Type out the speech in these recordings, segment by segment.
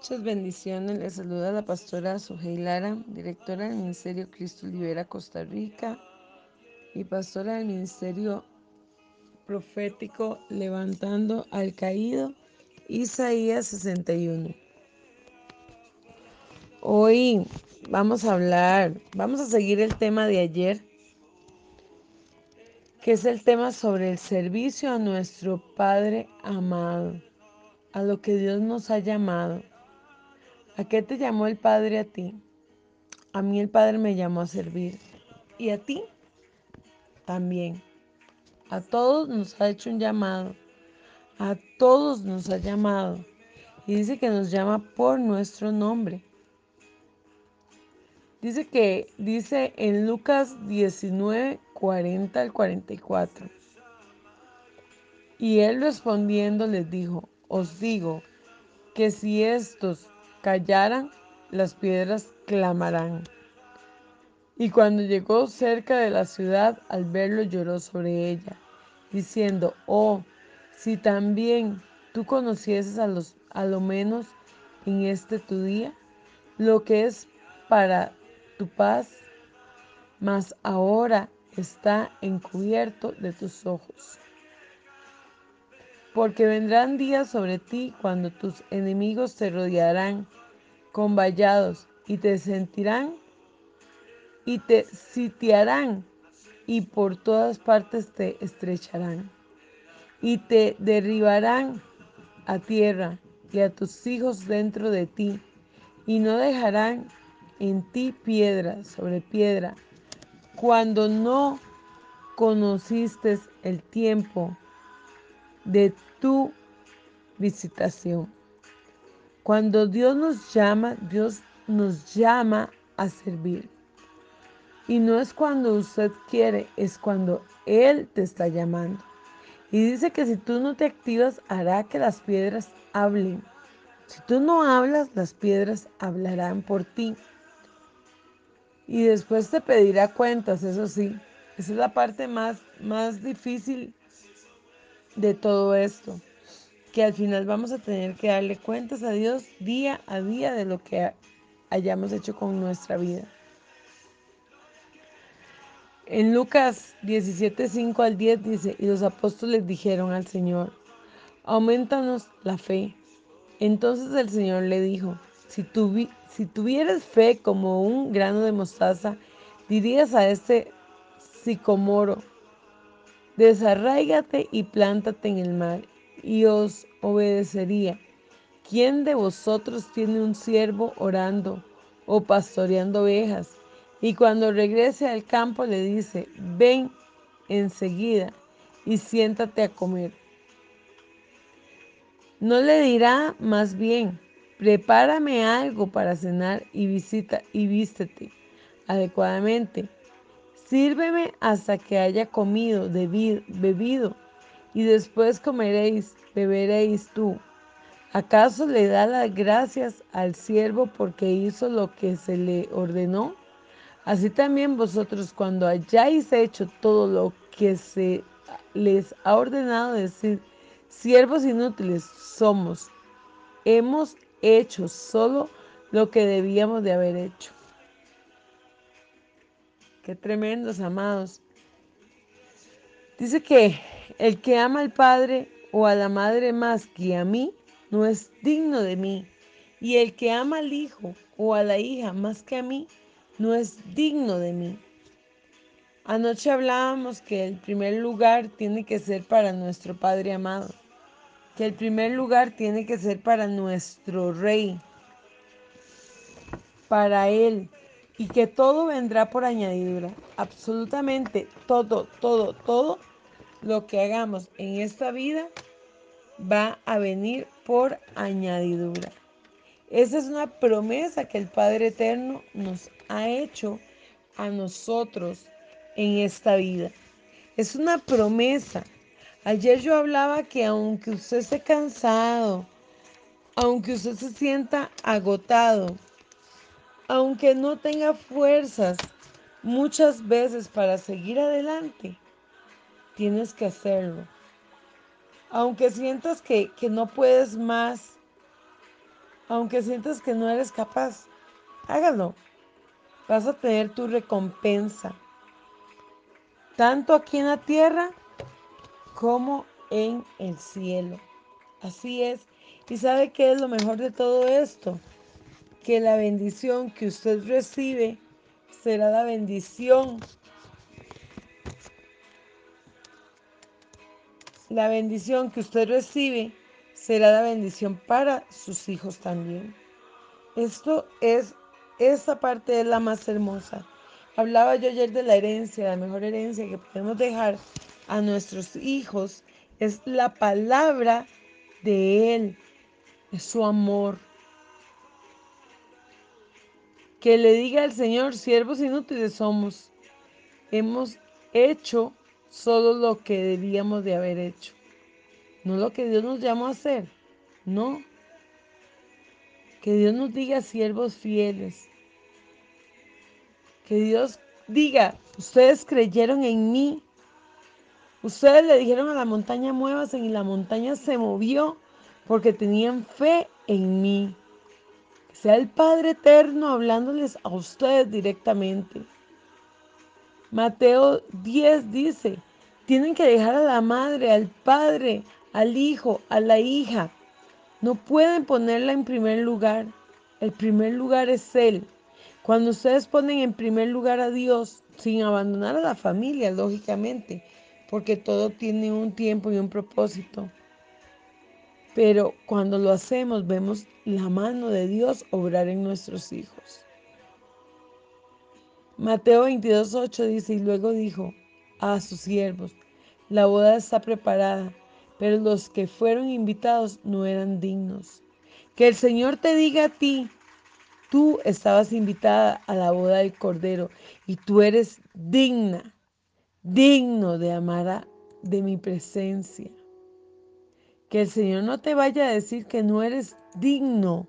Muchas bendiciones. Les saluda la pastora Sujei Lara, directora del Ministerio Cristo Libera Costa Rica y pastora del Ministerio Profético Levantando al Caído, Isaías 61. Hoy vamos a hablar, vamos a seguir el tema de ayer, que es el tema sobre el servicio a nuestro Padre amado, a lo que Dios nos ha llamado. ¿A qué te llamó el Padre a ti? A mí el Padre me llamó a servir. ¿Y a ti? También. A todos nos ha hecho un llamado. A todos nos ha llamado. Y dice que nos llama por nuestro nombre. Dice que, dice en Lucas 19, 40 al 44. Y él respondiendo les dijo, os digo que si estos callaran, las piedras clamarán. Y cuando llegó cerca de la ciudad, al verlo lloró sobre ella, diciendo, oh, si también tú conocieses a, los, a lo menos en este tu día, lo que es para tu paz, mas ahora está encubierto de tus ojos. Porque vendrán días sobre ti cuando tus enemigos te rodearán con vallados y te sentirán y te sitiarán y por todas partes te estrecharán y te derribarán a tierra y a tus hijos dentro de ti y no dejarán en ti piedra sobre piedra cuando no conociste el tiempo de tu visitación. Cuando Dios nos llama, Dios nos llama a servir. Y no es cuando usted quiere, es cuando Él te está llamando. Y dice que si tú no te activas, hará que las piedras hablen. Si tú no hablas, las piedras hablarán por ti. Y después te pedirá cuentas, eso sí. Esa es la parte más, más difícil de todo esto, que al final vamos a tener que darle cuentas a Dios día a día de lo que hayamos hecho con nuestra vida. En Lucas 17, 5 al 10 dice, y los apóstoles dijeron al Señor, aumentanos la fe. Entonces el Señor le dijo, si, si tuvieras fe como un grano de mostaza, dirías a este sicomoro, desarráigate y plántate en el mar, y os obedecería. ¿Quién de vosotros tiene un siervo orando o pastoreando ovejas? Y cuando regrese al campo le dice, ven enseguida y siéntate a comer. No le dirá más bien, prepárame algo para cenar y visita y vístete adecuadamente Sírveme hasta que haya comido, bebido, y después comeréis, beberéis tú. ¿Acaso le da las gracias al siervo porque hizo lo que se le ordenó? Así también vosotros cuando hayáis hecho todo lo que se les ha ordenado decir, siervos inútiles somos, hemos hecho solo lo que debíamos de haber hecho. Qué tremendos, amados. Dice que el que ama al padre o a la madre más que a mí, no es digno de mí. Y el que ama al hijo o a la hija más que a mí, no es digno de mí. Anoche hablábamos que el primer lugar tiene que ser para nuestro Padre amado, que el primer lugar tiene que ser para nuestro Rey, para Él, y que todo vendrá por añadidura. Absolutamente todo, todo, todo lo que hagamos en esta vida va a venir por añadidura. Esa es una promesa que el Padre Eterno nos ha hecho a nosotros en esta vida. Es una promesa. Ayer yo hablaba que aunque usted esté cansado, aunque usted se sienta agotado, aunque no tenga fuerzas muchas veces para seguir adelante, tienes que hacerlo. Aunque sientas que, que no puedes más, Aunque sientas que no eres capaz, hágalo. Vas a tener tu recompensa, tanto aquí en la tierra como en el cielo. Así es. ¿Y sabe qué es lo mejor de todo esto? Que la bendición que usted recibe será la bendición. La bendición que usted recibe será la bendición para sus hijos también. Esto es, esta parte es la más hermosa. Hablaba yo ayer de la herencia, la mejor herencia que podemos dejar a nuestros hijos es la palabra de Él, es su amor. Que le diga al Señor, siervos inútiles somos. Hemos hecho solo lo que debíamos de haber hecho. No lo que Dios nos llamó a hacer. No. Que Dios nos diga siervos fieles. Que Dios diga, ustedes creyeron en mí. Ustedes le dijeron a la montaña, muévase y la montaña se movió porque tenían fe en mí. Que sea el Padre Eterno hablándoles a ustedes directamente. Mateo 10 dice, tienen que dejar a la madre, al padre, al hijo, a la hija. No pueden ponerla en primer lugar. El primer lugar es Él. Cuando ustedes ponen en primer lugar a Dios, sin abandonar a la familia, lógicamente, porque todo tiene un tiempo y un propósito. Pero cuando lo hacemos, vemos la mano de Dios obrar en nuestros hijos. Mateo 22.8 dice, y luego dijo a sus siervos, la boda está preparada, pero los que fueron invitados no eran dignos. Que el Señor te diga a ti, tú estabas invitada a la boda del Cordero y tú eres digna digno de amar de mi presencia. Que el Señor no te vaya a decir que no eres digno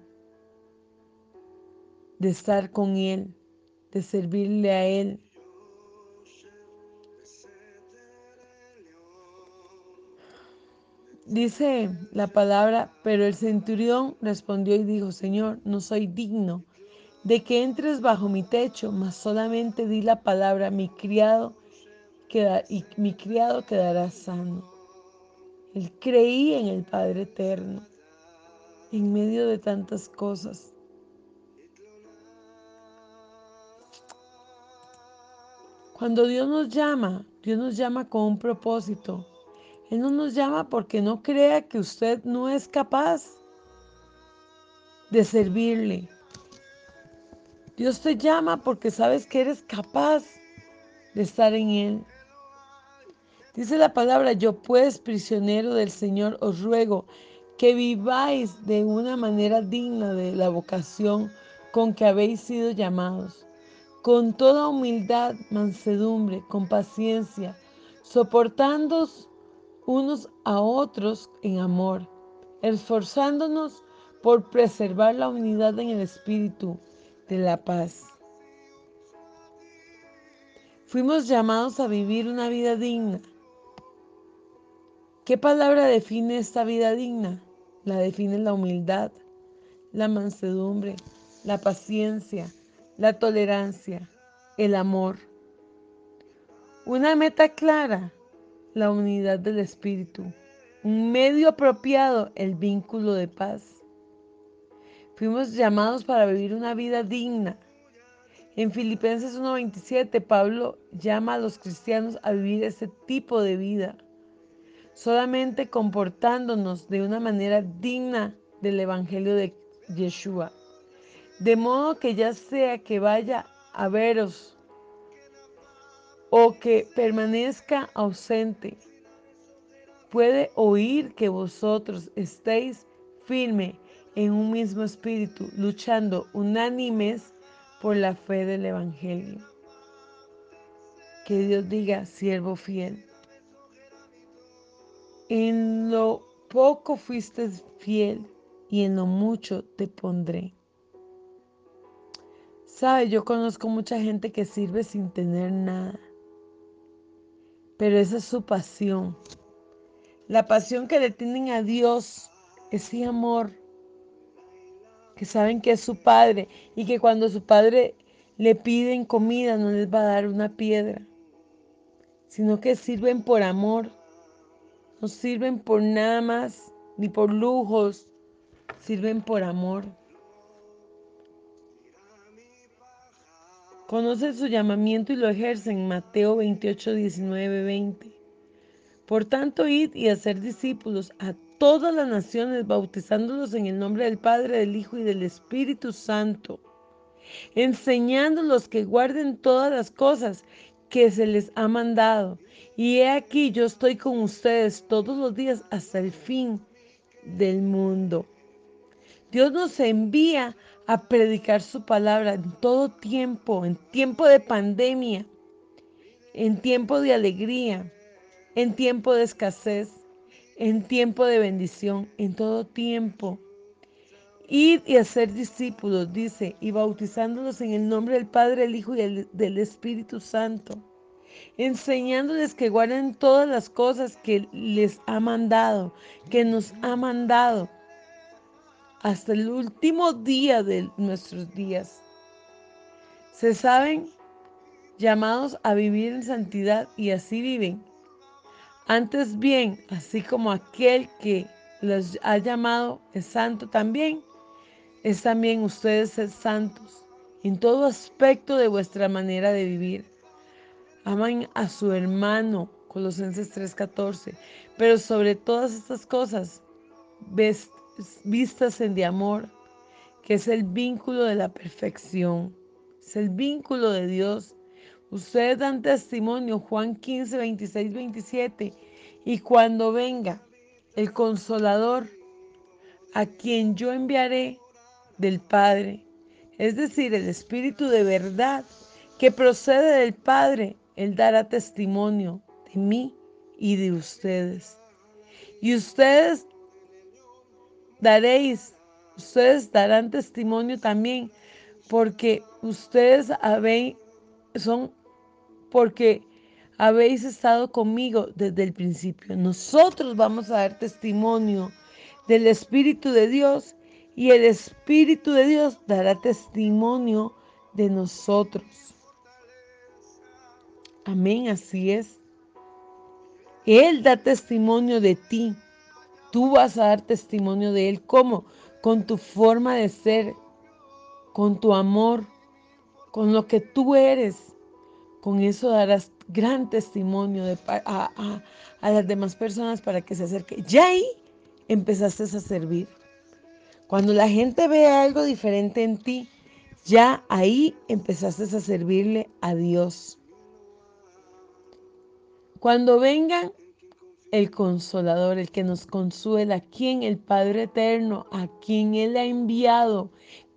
de estar con Él, de servirle a Él. Dice la palabra, pero el centurión respondió y dijo, Señor, no soy digno de que entres bajo mi techo, mas solamente di la palabra, mi criado y mi criado quedará sano. Él creía en el Padre Eterno, en medio de tantas cosas. Cuando Dios nos llama, Dios nos llama con un propósito. Él no nos llama porque no crea que usted no es capaz de servirle. Dios te llama porque sabes que eres capaz de estar en Él. Dice la palabra, yo pues, prisionero del Señor, os ruego que viváis de una manera digna de la vocación con que habéis sido llamados, con toda humildad, mansedumbre, con paciencia, soportándoos unos a otros en amor, esforzándonos por preservar la unidad en el espíritu de la paz. Fuimos llamados a vivir una vida digna, ¿Qué palabra define esta vida digna? La define la humildad, la mansedumbre, la paciencia, la tolerancia, el amor. Una meta clara, la unidad del espíritu. Un medio apropiado, el vínculo de paz. Fuimos llamados para vivir una vida digna. En Filipenses 1.27, Pablo llama a los cristianos a vivir ese tipo de vida solamente comportándonos de una manera digna del Evangelio de Yeshua. De modo que ya sea que vaya a veros o que permanezca ausente, puede oír que vosotros estéis firme en un mismo espíritu, luchando unánimes por la fe del Evangelio. Que Dios diga, siervo fiel. En lo poco fuiste fiel y en lo mucho te pondré. Sabe, yo conozco mucha gente que sirve sin tener nada. Pero esa es su pasión. La pasión que le tienen a Dios, ese amor que saben que es su padre y que cuando su padre le piden comida no les va a dar una piedra, sino que sirven por amor, no sirven por nada más, ni por lujos, sirven por amor. Conocen su llamamiento y lo ejercen. Mateo 28, 19, 20. Por tanto, id y hacer discípulos a todas las naciones, bautizándolos en el nombre del Padre, del Hijo y del Espíritu Santo, enseñándolos que guarden todas las cosas que se les ha mandado. Y he aquí, yo estoy con ustedes todos los días hasta el fin del mundo. Dios nos envía a predicar su palabra en todo tiempo, en tiempo de pandemia, en tiempo de alegría, en tiempo de escasez, en tiempo de bendición, en todo tiempo. Ir y hacer discípulos, dice, y bautizándolos en el nombre del Padre, el Hijo y del Espíritu Santo, enseñándoles que guarden todas las cosas que les ha mandado, que nos ha mandado hasta el último día de nuestros días. Se saben llamados a vivir en santidad y así viven. Antes bien, así como aquel que los ha llamado es santo también, es también ustedes ser santos en todo aspecto de vuestra manera de vivir. Aman a su hermano, Colosenses 3:14, pero sobre todas estas cosas, vistas en de amor, que es el vínculo de la perfección, es el vínculo de Dios. Ustedes dan testimonio, Juan 15, 26, 27, y cuando venga el consolador, a quien yo enviaré del Padre, es decir, el Espíritu de verdad que procede del Padre, Él dará testimonio de mí y de ustedes. Y ustedes daréis, ustedes darán testimonio también, porque ustedes habéis, son, porque habéis estado conmigo desde el principio. Nosotros vamos a dar testimonio del Espíritu de Dios y el Espíritu de Dios dará testimonio de nosotros. Amén, así es. Él da testimonio de ti. Tú vas a dar testimonio de Él. ¿Cómo? Con tu forma de ser, con tu amor, con lo que tú eres. Con eso darás gran testimonio a, las demás personas para que se acerquen. Ya ahí empezaste a servir. Cuando la gente ve algo diferente en ti, ya ahí empezaste a servirle a Dios. Cuando vengan el consolador, el que nos consuela, quien el Padre eterno, a quien Él ha enviado.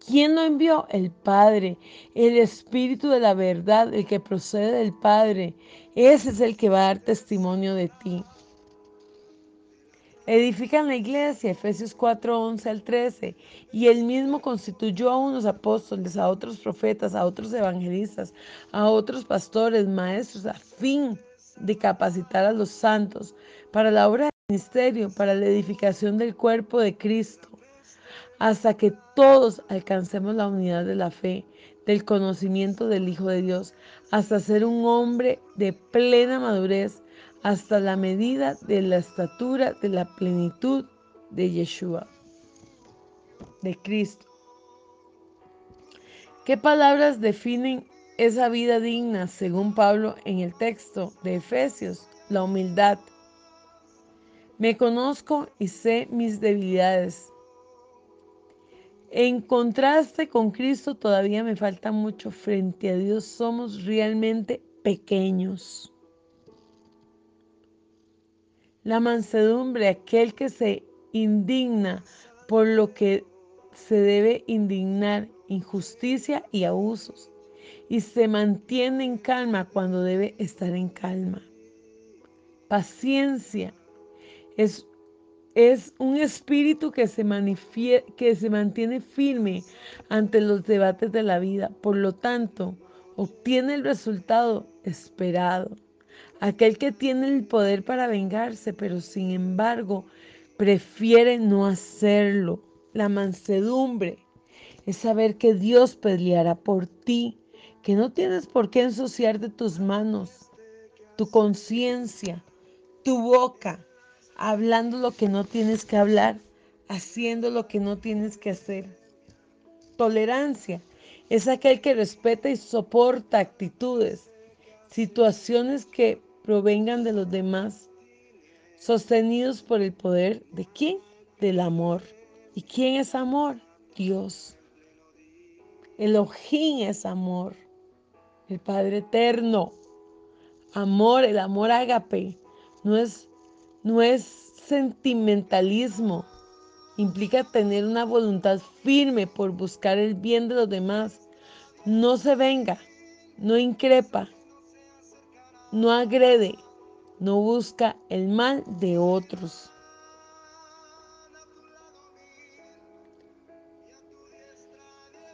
¿Quién lo envió? El Padre, el Espíritu de la verdad, el que procede del Padre. Ese es el que va a dar testimonio de ti. Edifican la iglesia, Efesios 4, 11 al 13, y él mismo constituyó a unos apóstoles, a otros profetas, a otros evangelistas, a otros pastores, maestros, a fin de capacitar a los santos para la obra del ministerio, para la edificación del cuerpo de Cristo, hasta que todos alcancemos la unidad de la fe, del conocimiento del Hijo de Dios, hasta ser un hombre de plena madurez, hasta la medida de la estatura de la plenitud de Yeshua, de Cristo. ¿Qué palabras definen esa vida digna, según Pablo en el texto de Efesios, la humildad. Me conozco y sé mis debilidades. En contraste con Cristo todavía me falta mucho. Frente a Dios somos realmente pequeños. La mansedumbre, aquel que se indigna por lo que se debe indignar, injusticia y abusos y se mantiene en calma cuando debe estar en calma. Paciencia es, es un espíritu que se, que se mantiene firme ante los debates de la vida. Por lo tanto, obtiene el resultado esperado. Aquel que tiene el poder para vengarse, pero sin embargo prefiere no hacerlo. La mansedumbre es saber que Dios peleará por ti, que no tienes por qué ensuciar de tus manos, tu conciencia, tu boca, hablando lo que no tienes que hablar, haciendo lo que no tienes que hacer. Tolerancia es aquel que respeta y soporta actitudes, situaciones que provengan de los demás, sostenidos por el poder de quién? Del amor. ¿Y quién es amor? Dios. Elohim es amor, el Padre eterno. Amor, el amor ágape, no es, no es sentimentalismo. Implica tener una voluntad firme por buscar el bien de los demás. No se venga, no increpa, no agrede, no busca el mal de otros.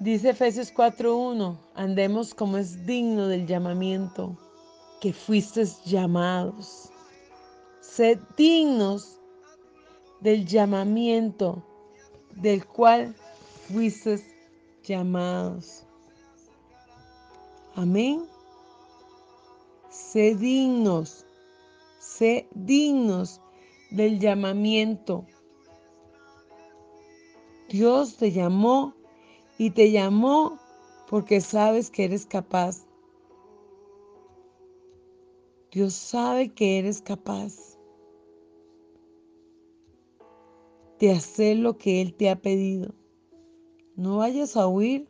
Dice Efesios 4.1, andemos como es digno del llamamiento que fuisteis llamados. Sed dignos del llamamiento del cual fuisteis llamados. Amén. Sed dignos, sé dignos del llamamiento. Dios te llamó y te llamó porque sabes que eres capaz. Dios sabe que eres capaz de hacer lo que Él te ha pedido. No vayas a huir.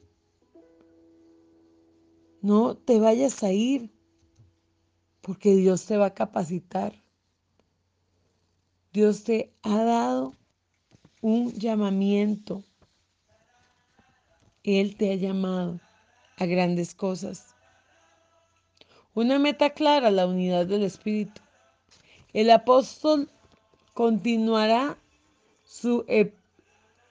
No te vayas a ir porque Dios te va a capacitar. Dios te ha dado un llamamiento él te ha llamado a grandes cosas. Una meta clara, la unidad del Espíritu. El apóstol continuará su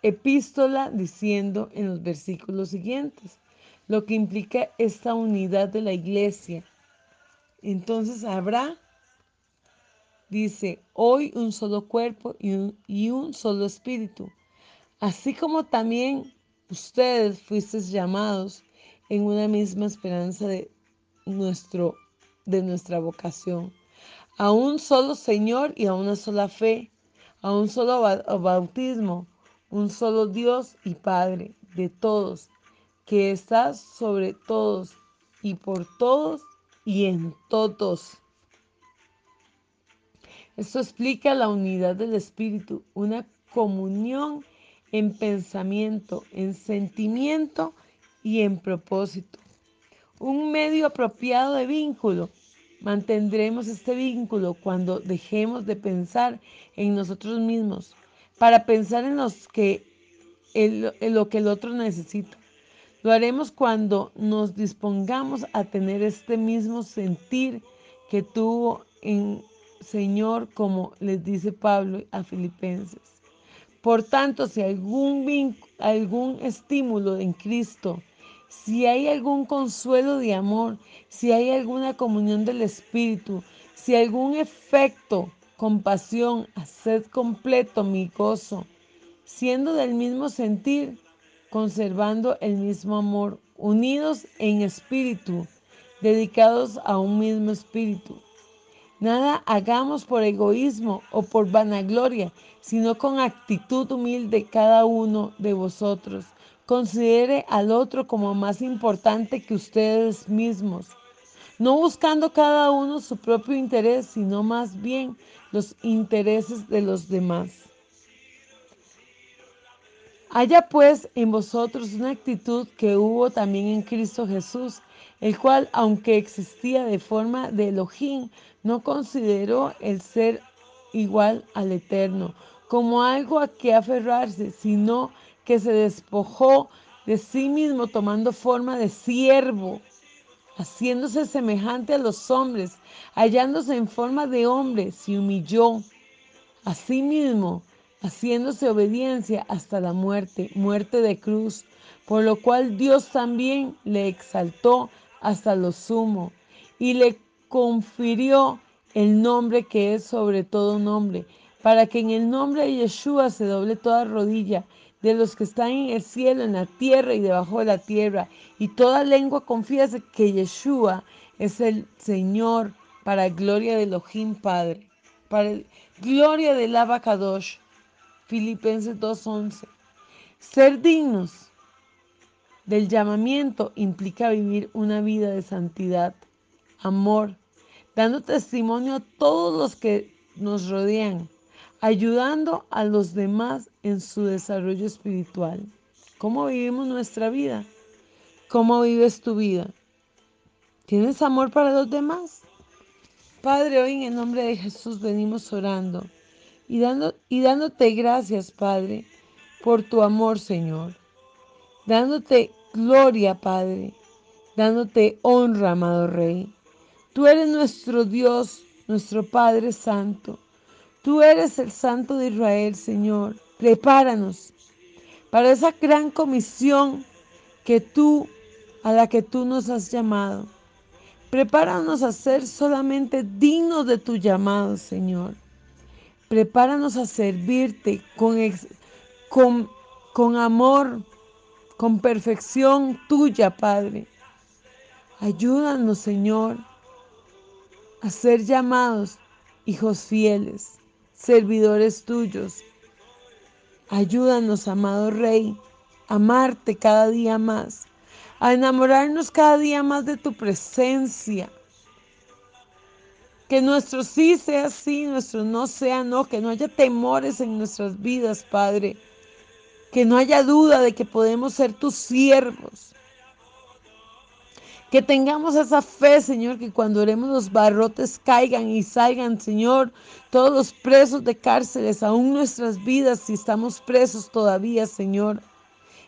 epístola diciendo en los versículos siguientes lo que implica esta unidad de la iglesia. Entonces habrá, dice, hoy un solo cuerpo y un, solo espíritu, así como también ustedes fuisteis llamados en una misma esperanza de, nuestro, de nuestra vocación, a un solo Señor y a una sola fe, a un solo bautismo, un solo Dios y Padre de todos, que está sobre todos y por todos y en todos. Esto explica la unidad del Espíritu, una comunión en pensamiento, en sentimiento y en propósito. Un medio apropiado de vínculo. Mantendremos este vínculo cuando dejemos de pensar en nosotros mismos para pensar en, los que en lo que el otro necesita. Lo haremos cuando nos dispongamos a tener este mismo sentir que tuvo en Señor, como les dice Pablo a Filipenses. Por tanto, si algún, algún estímulo en Cristo, si hay algún consuelo de amor, si hay alguna comunión del Espíritu, si algún efecto, compasión, haced completo mi gozo, siendo del mismo sentir, conservando el mismo amor, unidos en espíritu, dedicados a un mismo espíritu Nada hagamos por egoísmo o por vanagloria, sino con actitud humilde cada uno de vosotros. Considere al otro como más importante que ustedes mismos, no buscando cada uno su propio interés, sino más bien los intereses de los demás. Haya pues en vosotros una actitud que hubo también en Cristo Jesús, el cual, aunque existía de forma de Elohim, no consideró el ser igual al Eterno como algo a que aferrarse, sino que se despojó de sí mismo tomando forma de siervo, haciéndose semejante a los hombres, hallándose en forma de hombre, se humilló a sí mismo, haciéndose obediencia hasta la muerte, muerte de cruz, por lo cual Dios también le exaltó hasta lo sumo y le confirió el nombre que es sobre todo nombre, para que en el nombre de Yeshua se doble toda rodilla de los que están en el cielo, en la tierra y debajo de la tierra. Y toda lengua confiese que Yeshua es el Señor para gloria de Elohim Padre, para gloria del Abacadosh. Filipenses 2.11. Ser dignos del llamamiento implica vivir una vida de santidad, amor, dando testimonio a todos los que nos rodean, ayudando a los demás en su desarrollo espiritual. ¿Cómo vivimos nuestra vida? ¿Cómo vives tu vida? ¿Tienes amor para los demás? Padre, hoy en el nombre de Jesús venimos orando y, dando, y dándote gracias, Padre, por tu amor, Señor. Dándote gloria, Padre. Dándote honra, amado Rey. Tú eres nuestro Dios, nuestro Padre Santo. Tú eres el Santo de Israel, Señor. Prepáranos para esa gran comisión que tú, a la que tú nos has llamado. Prepáranos a ser solamente dignos de tu llamado, Señor. Prepáranos a servirte con, con, con amor, con perfección tuya, Padre. Ayúdanos, Señor, a ser llamados hijos fieles, servidores tuyos. Ayúdanos, amado Rey, a amarte cada día más, a enamorarnos cada día más de tu presencia. Que nuestro sí sea sí, nuestro no sea no, que no haya temores en nuestras vidas, Padre que no haya duda de que podemos ser tus siervos. Que tengamos esa fe, Señor, que cuando oremos los barrotes caigan y salgan, Señor, todos los presos de cárceles, aún nuestras vidas, si estamos presos todavía, Señor,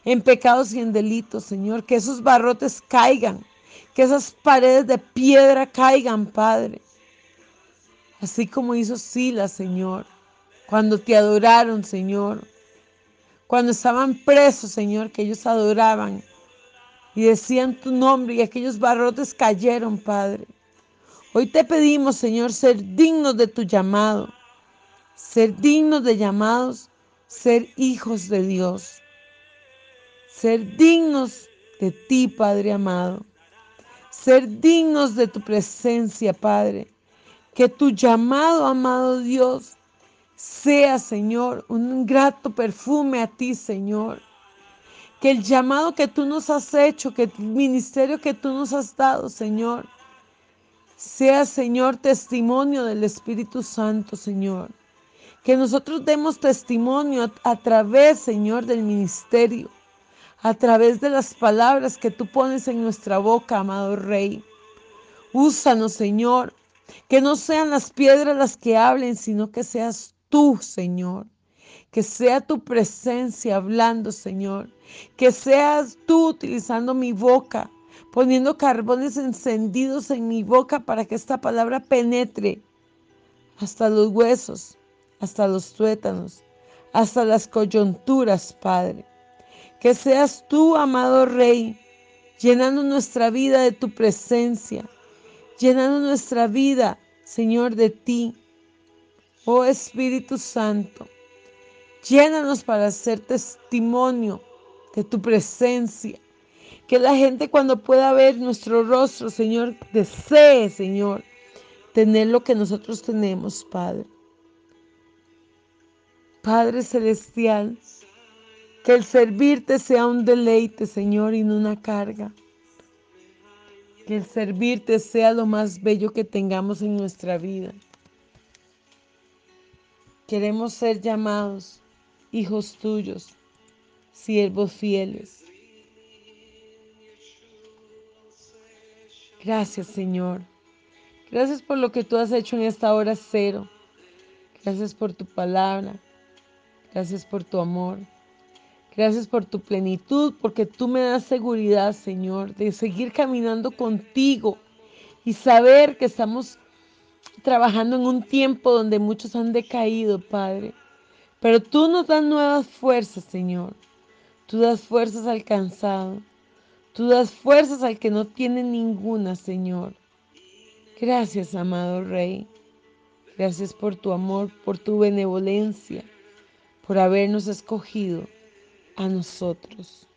en pecados y en delitos, Señor, que esos barrotes caigan, que esas paredes de piedra caigan, Padre. Así como hizo Silas, Señor, cuando te adoraron, Señor, cuando estaban presos, Señor, que ellos adoraban y decían tu nombre y aquellos barrotes cayeron, Padre. Hoy te pedimos, Señor, ser dignos de tu llamado, ser dignos de llamados, ser hijos de Dios, ser dignos de ti, Padre amado, ser dignos de tu presencia, Padre. Que tu llamado, amado Dios, sea, Señor, un grato perfume a ti, Señor. Que el llamado que tú nos has hecho, que el ministerio que tú nos has dado, Señor, sea, Señor, testimonio del Espíritu Santo, Señor. Que nosotros demos testimonio a, a, través, Señor, del ministerio, a través de las palabras que tú pones en nuestra boca, amado Rey. Úsanos, Señor, que no sean las piedras las que hablen, sino que seas tú, Señor. Que sea tu presencia hablando, Señor. Que seas tú utilizando mi boca, poniendo carbones encendidos en mi boca para que esta palabra penetre hasta los huesos, hasta los tuétanos, hasta las coyunturas, Padre. Que seas tú, amado Rey, llenando nuestra vida de tu presencia, llenando nuestra vida, Señor, de ti, Oh Espíritu Santo, llénanos para hacer testimonio de tu presencia. Que la gente cuando pueda ver nuestro rostro, Señor, desee, Señor, tener lo que nosotros tenemos, Padre. Padre Celestial, que el servirte sea un deleite, Señor, y no una carga. Que el servirte sea lo más bello que tengamos en nuestra vida. Queremos ser llamados hijos tuyos, siervos fieles. Gracias, Señor. Gracias por lo que tú has hecho en esta hora cero. Gracias por tu palabra. Gracias por tu amor. Gracias por tu plenitud, porque tú me das seguridad, Señor, de seguir caminando contigo y saber que estamos trabajando en un tiempo donde muchos han decaído, Padre. Pero tú nos das nuevas fuerzas, Señor. Tú das fuerzas al cansado. Tú das fuerzas al que no tiene ninguna, Señor. Gracias, amado Rey. Gracias por tu amor, por tu benevolencia, por habernos escogido a nosotros.